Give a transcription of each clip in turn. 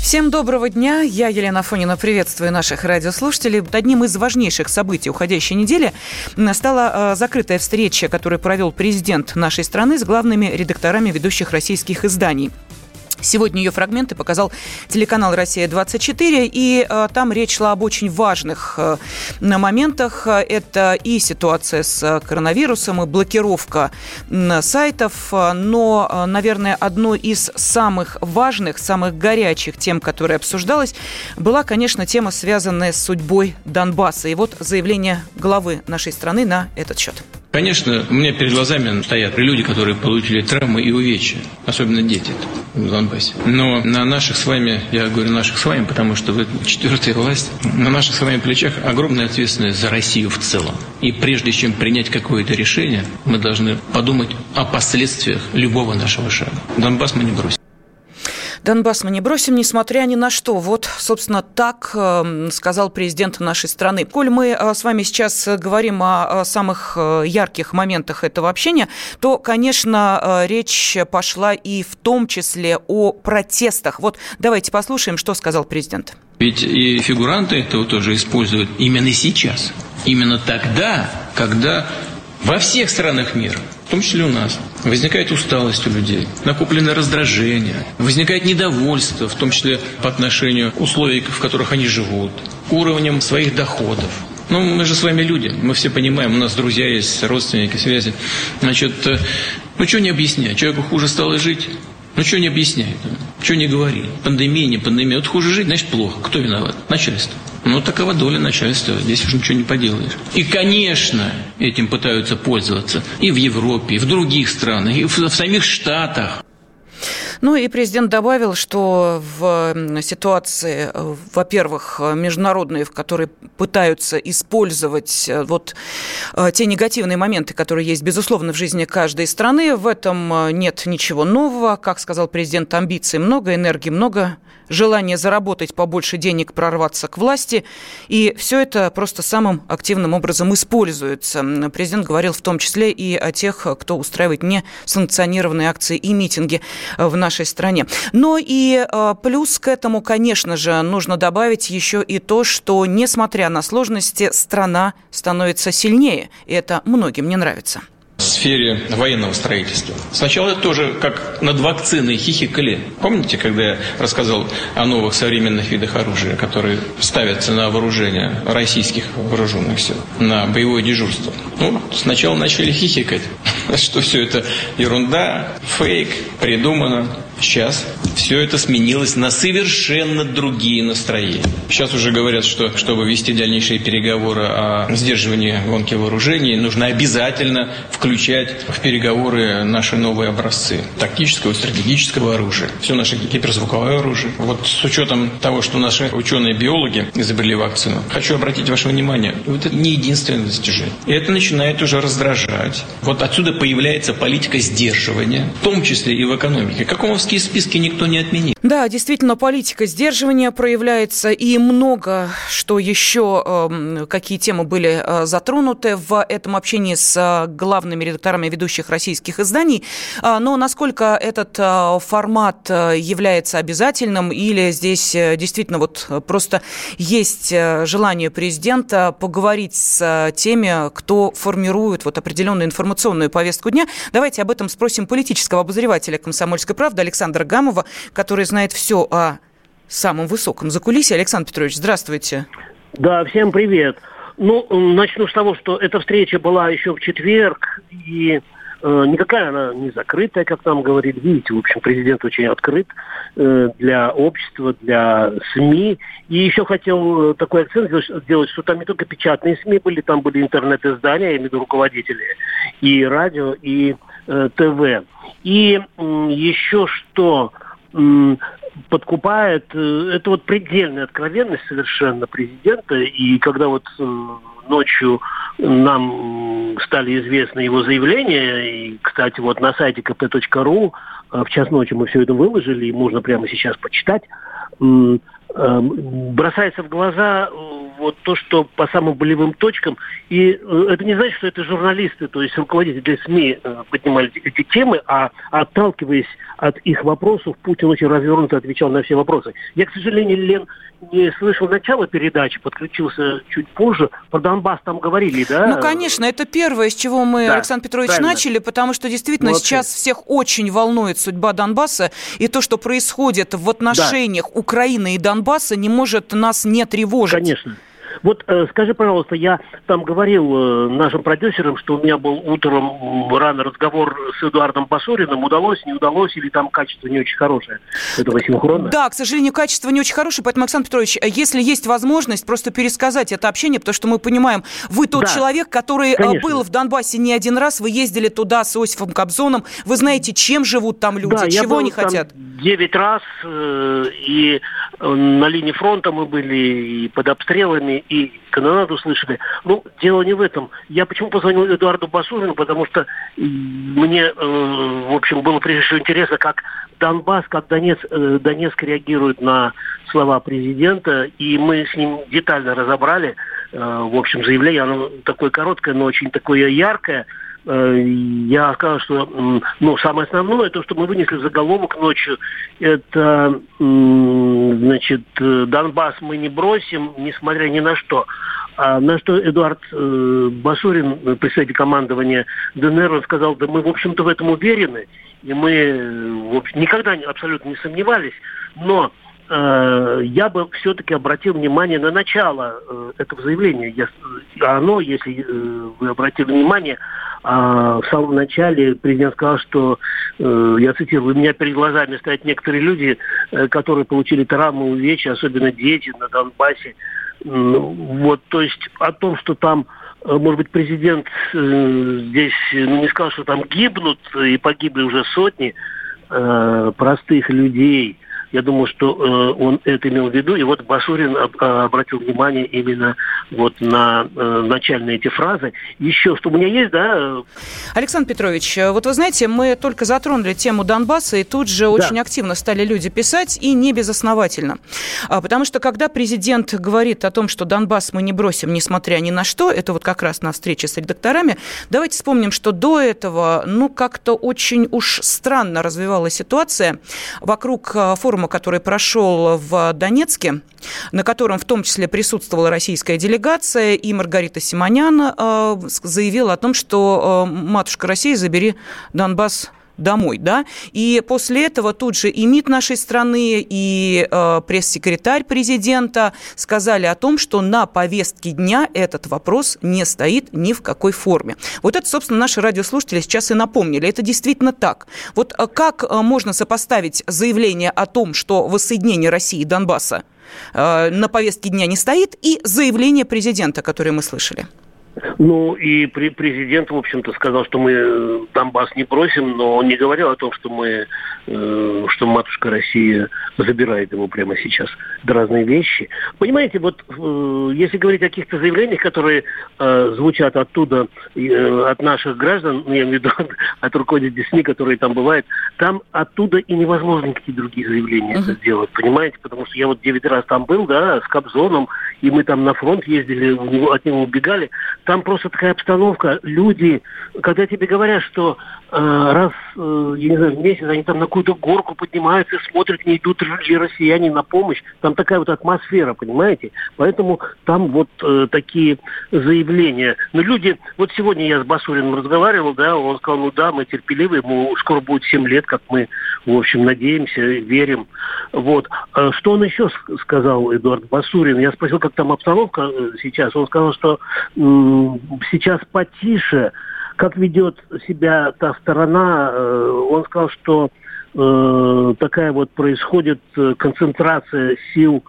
Всем доброго дня. Я, Елена Фонина, приветствую наших радиослушателей. Одним из важнейших событий уходящей недели стала э, закрытая встреча, которую провел президент нашей страны с главными редакторами ведущих российских изданий. Сегодня ее фрагменты показал телеканал «Россия-24», и э, там речь шла об очень важных э, моментах. Это и ситуация с коронавирусом, и блокировка э, сайтов. Но, э, наверное, одной из самых важных, самых горячих тем, которая обсуждалась, была, конечно, тема, связанная с судьбой Донбасса. И вот заявление главы нашей страны на этот счет. Конечно, у меня перед глазами стоят люди, которые получили травмы и увечья, особенно дети в Донбассе. Но на наших с вами, я говорю наших с вами, потому что вы четвертая власть, на наших с вами плечах огромная ответственность за Россию в целом. И прежде чем принять какое-то решение, мы должны подумать о последствиях любого нашего шага. Донбасс мы не бросим. Донбасс мы не бросим, несмотря ни на что. Вот, собственно, так э, сказал президент нашей страны. Коль мы э, с вами сейчас говорим о, самых э, ярких моментах этого общения, то, конечно, э, речь пошла и в том числе о протестах. Вот давайте послушаем, что сказал президент. Ведь и фигуранты этого тоже используют именно сейчас. Именно тогда, когда во всех странах мира, в том числе у нас, возникает усталость у людей, накопленное раздражение, возникает недовольство, в том числе по отношению к условиям, в которых они живут, к уровням своих доходов. Ну, мы же с вами люди, мы все понимаем, у нас друзья есть, родственники, связи. Значит, э, ну, что не объяснять, человеку хуже стало жить, ну, что не объясняет, что не говори. Пандемия, не пандемия. Вот хуже жить, значит, плохо. Кто виноват? Начальство. Ну, такова доля начальства. Здесь уже ничего не поделаешь. И, конечно, этим пытаются пользоваться и в Европе, и в других странах, и в, в самих Штатах. Ну и президент добавил, что в ситуации, во-первых, международные, в которой пытаются использовать э, вот э, те негативные моменты, которые есть, безусловно, в жизни каждой страны, в этом э, нет ничего нового. Как сказал президент, амбиций много, энергии много, желание заработать побольше денег, прорваться к власти. И все это просто самым активным образом используется. Президент говорил в том числе и о тех, кто устраивает несанкционированные акции и митинги в нашей стране. Но и э, плюс к этому, конечно же, нужно добавить еще и то, что, несмотря на сложности, страна становится сильнее. И это многим не нравится сфере военного строительства. Сначала это тоже как над вакциной хихикали. Помните, когда я рассказал о новых современных видах оружия, которые ставятся на вооружение российских вооруженных сил, на боевое дежурство? Ну, сначала начали хихикать, что все это ерунда, фейк, придумано. Сейчас все это сменилось на совершенно другие настроения. Сейчас уже говорят, что чтобы вести дальнейшие переговоры о сдерживании гонки вооружений, нужно обязательно включать в переговоры наши новые образцы тактического и стратегического оружия. Все наше гиперзвуковое оружие. Вот с учетом того, что наши ученые-биологи изобрели вакцину, хочу обратить ваше внимание, вот это не единственное достижение. И это начинает уже раздражать. Вот отсюда появляется политика сдерживания, в том числе и в экономике. Какомовские списки никто не отменил. Да, действительно, политика сдерживания проявляется, и много что еще, э, какие темы были э, затронуты в этом общении с э, главными редакторами ведущих российских изданий. Э, но насколько этот э, формат является обязательным, или здесь действительно вот просто есть желание президента поговорить с теми, кто формирует вот определенную информационную повестку дня. Давайте об этом спросим политического обозревателя «Комсомольской правды» Александра Гамова, который знает все о самом высоком закулисе. Александр Петрович, здравствуйте. Да, всем привет. Ну, начну с того, что эта встреча была еще в четверг, и э, никакая она не закрытая, как нам говорили. Видите, в общем, президент очень открыт э, для общества, для СМИ. И еще хотел такой акцент сделать, что там не только печатные СМИ были, там были интернет-издания, я имею в виду руководители, и радио, и э, ТВ. И э, еще что подкупает, э, это вот предельная откровенность совершенно президента. И когда вот э, ночью нам стали известны его заявления. И, кстати, вот на сайте kp.ru в час ночи мы все это выложили, и можно прямо сейчас почитать. Эм, бросается в глаза э, вот то, что по самым болевым точкам. И э, это не значит, что это журналисты, то есть руководители СМИ э, поднимали эти темы, а отталкиваясь от их вопросов, Путин очень развернуто отвечал на все вопросы. Я, к сожалению, Лен, не слышал начала передачи, подключился чуть позже. Про Донбасс там говорили, да? Ну, конечно, это первое, с чего мы, да, Александр Петрович, правильно. начали, потому что действительно Молодцы. сейчас всех очень волнует судьба Донбасса, и то, что происходит в отношениях да. Украины и Донбасса, не может нас не тревожить. Конечно. Вот э, скажи, пожалуйста, я там говорил э, нашим продюсерам, что у меня был утром рано разговор с Эдуардом Басориным. Удалось, не удалось, или там качество не очень хорошее этого синхрона? Да, к сожалению, качество не очень хорошее, поэтому, Александр Петрович, если есть возможность просто пересказать это общение, потому что мы понимаем, вы тот да, человек, который э, конечно. был в Донбассе не один раз, вы ездили туда с Осифом Кобзоном, вы знаете, чем живут там люди, да, чего они хотят. Девять раз, э, и на линии фронта мы были, и под обстрелами, и канонаду слышали. Ну, дело не в этом. Я почему позвонил Эдуарду Басурину, потому что мне, э, в общем, было прежде всего интересно, как Донбасс, как Донецк, э, Донецк реагирует на слова президента, и мы с ним детально разобрали, э, в общем, заявление, оно такое короткое, но очень такое яркое, Э, я сказал, что ну, самое основное, то, что мы вынесли заголовок ночью, это, значит, Донбасс мы не бросим, несмотря ни на что. А на что Эдуард э, Басурин, представитель командования ДНР, он сказал, да мы, в общем-то, в этом уверены, и мы в общем, никогда абсолютно не сомневались, но э, я бы все-таки обратил внимание на начало э, этого заявления. Я, оно, если э, вы обратили внимание, а в самом начале президент сказал, что, э, я цитирую, у меня перед глазами стоят некоторые люди, э, которые получили травмы, увечья, особенно дети на Донбассе. Вот, то есть о том, что там э, может быть, президент э, здесь ну, не сказал, что там гибнут, и погибли уже сотни э, простых людей, я думаю, что э, он это имел в виду. И вот Башурин об, а, обратил внимание именно вот на э, начальные эти фразы. Еще что у меня есть, да? Э, Александр Петрович, э, вот вы знаете, мы только затронули тему Донбасса, и тут же да. очень активно стали люди писать, и не безосновательно. А, потому что когда президент говорит о том, что Донбасс мы не бросим, несмотря ни на что, это вот как раз на встрече с редакторами, давайте вспомним, что до этого, ну, как-то очень уж странно развивалась ситуация вокруг э, форума форума, который прошел в Донецке, на котором в том числе присутствовала российская делегация, и Маргарита Симонян э, заявила о том, что э, «Матушка Россия, забери Донбасс домой, да, и после этого тут же и МИД нашей страны, и э, пресс-секретарь президента сказали о том, что на повестке дня этот вопрос не стоит ни в какой форме. Вот это, собственно, наши радиослушатели сейчас и напомнили. Это действительно так. Вот э, как э, можно сопоставить заявление о том, что воссоединение России и Донбасса э, на повестке дня не стоит, и заявление президента, которое мы слышали? Ну, и президент, в общем-то, сказал, что мы э, Донбасс не бросим, но он не говорил о том, что мы, э, что матушка Россия забирает его прямо сейчас. Это разные вещи. Понимаете, вот э, если говорить о каких-то заявлениях, которые звучат оттуда, от наших граждан, ну, я имею в виду от руководителей СМИ, которые там бывают, там оттуда и невозможно никакие другие заявления uh-huh. это сделать, понимаете? Потому что я вот 9 раз там был, да, с Кобзоном, и мы там на фронт ездили, от него убегали. Там просто такая обстановка. Люди, когда тебе говорят, что э, раз, э, я не знаю, в месяц они там на какую-то горку поднимаются, смотрят, не идут ли россияне на помощь. Там такая вот атмосфера, понимаете? Поэтому там вот э, такие заявления. Но люди, вот сегодня я с Басуриным разговаривал, да, он сказал, ну да, мы терпеливы, ему скоро будет 7 лет, как мы, в общем, надеемся, верим. Вот. А что он еще сказал, Эдуард Басурин? Я спросил, как там обстановка э, сейчас. Он сказал, что сейчас потише, как ведет себя та сторона. Э, он сказал, что э, такая вот происходит э, концентрация сил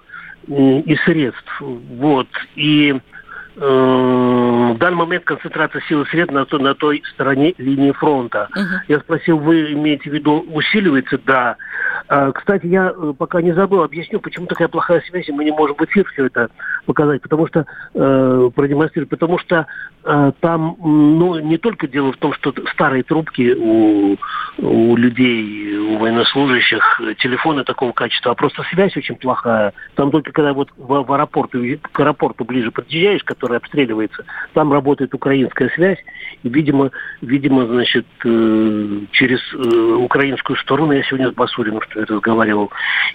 и средств. Вот. И в данный момент концентрация сил и средств на, на той стороне линии фронта. Uh-huh. Я спросил, вы имеете в виду усиливается? Да. А, кстати, я пока не забыл, объясню, почему такая плохая связь, и мы не можем в эфир все это показать, потому что э, продемонстрировать, потому что э, там, ну, не только дело в том, что старые трубки у, у людей, у военнослужащих, телефоны такого качества, а просто связь очень плохая. Там только когда вот в, в аэропорт, к аэропорту ближе подъезжаешь, который обстреливается, там работает украинская связь, и, видимо, видимо, значит, э, через э, украинскую сторону, я сегодня с Басуриным что разговаривал,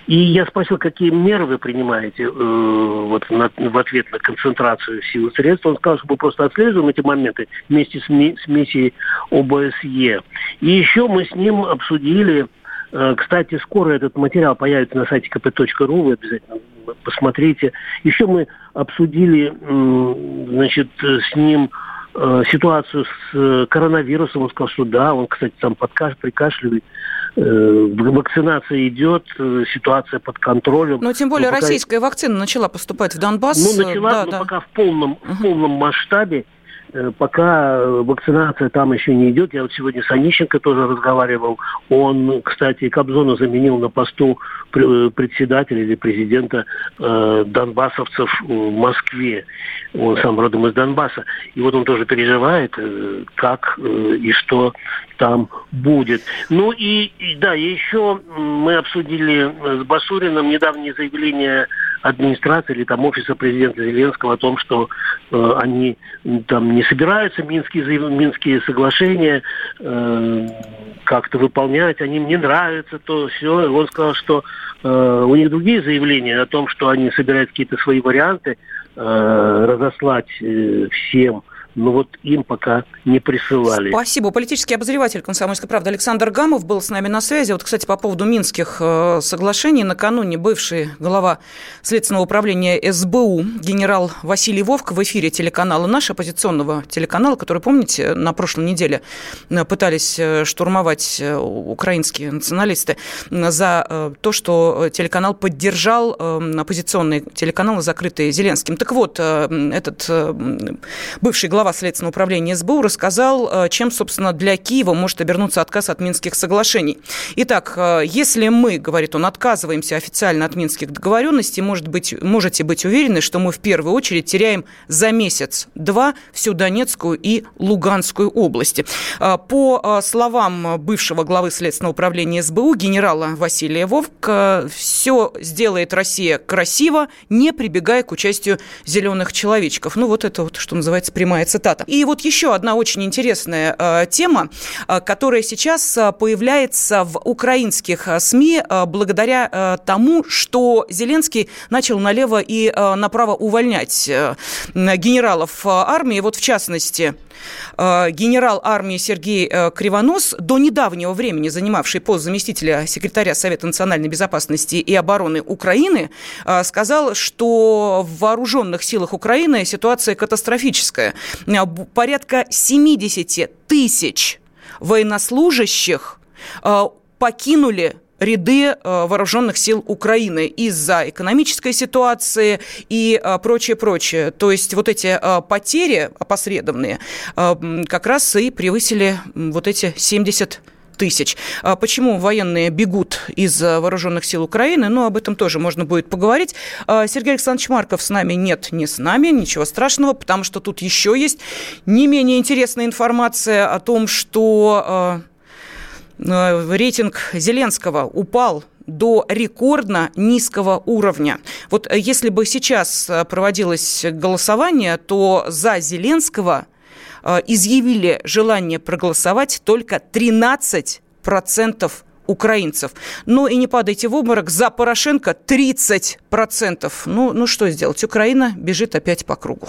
и я спросил, какие меры вы принимаете э, вот на, в ответ на концентрацию сил и средств. Он сказал, что мы просто отслеживаем эти моменты вместе с, ми, с миссией ОБСЕ. И еще мы с ним обсудили э, кстати, скоро этот материал появится на сайте kp.ru, вы обязательно посмотрите. Еще мы обсудили, значит, с ним э, ситуацию с э, коронавирусом. Он сказал, что да, он, кстати, там подкаш, прикашливает. Э, вакцинация идет, э, ситуация под контролем. Но тем более но пока... российская вакцина начала поступать в Донбасс. Ну, начала, да, но да. пока в полном, в полном масштабе. Э, пока вакцинация там еще не идет. Я вот сегодня с Онищенко тоже разговаривал. Он, кстати, Кобзона заменил на посту председателя или президента э, донбассовцев в Москве. Он сам родом из Донбасса. И вот он тоже переживает, э, как э, и что там будет. Ну и, и да, еще мы обсудили с Басуриным недавнее заявление администрации или там офиса президента Зеленского о том, что э, они там не собираются минские, минские соглашения э, как-то выполнять, они им не нравятся, то все. Он сказал, что э, у них другие заявления о том, что они собирают какие-то свои варианты э, разослать э, всем но вот им пока не присылали. Спасибо. Политический обозреватель «Комсомольской правды» Александр Гамов был с нами на связи. Вот, кстати, по поводу Минских э, соглашений. Накануне бывший глава Следственного управления СБУ генерал Василий Вовк в эфире телеканала «Наш», оппозиционного телеканала, который, помните, на прошлой неделе э, пытались э, штурмовать украинские националисты за то, что телеканал поддержал оппозиционные телеканалы, закрытые Зеленским. Так вот, этот бывший глава глава Следственного управления СБУ рассказал, э, чем, собственно, для Киева может обернуться отказ от Минских соглашений. Итак, э, если мы, говорит он, отказываемся официально от Минских договоренностей, может быть, можете быть уверены, что мы в первую очередь теряем за месяц-два всю Донецкую и Луганскую области. Э, по словам бывшего главы Следственного управления СБУ генерала Василия Вовк, все сделает Россия красиво, не прибегая к участию зеленых человечков. Ну, вот это вот, что называется, прямая цитата. И вот еще одна очень интересная э, тема, э, которая сейчас э, появляется в украинских СМИ благодаря тому, что Зеленский начал налево и направо увольнять генералов армии. Вот в частности, генерал армии Сергей Кривонос, до недавнего времени занимавший пост заместителя секретаря Совета национальной безопасности и обороны Украины, сказал, что в вооруженных силах Украины ситуация катастрофическая. Э, порядка 70 тысяч военнослужащих э, покинули ряды э, вооруженных сил Украины из-за экономической ситуации и прочее-прочее. То есть вот эти потери опосредованные как раз и превысили вот эти 70 тысяч. А почему военные бегут из э, вооруженных сил Украины? Ну, об этом тоже можно будет поговорить. А, Сергей Александрович Марков с нами нет, не с нами, ничего страшного, потому что тут еще есть не менее интересная информация о том, что э, э, рейтинг Зеленского упал до рекордно низкого уровня. Вот если бы сейчас проводилось голосование, то за Зеленского Э, изъявили желание проголосовать только 13 процентов украинцев. Ну и не падайте в обморок, за Порошенко 30%. Ну, ну что сделать, Украина бежит опять по кругу.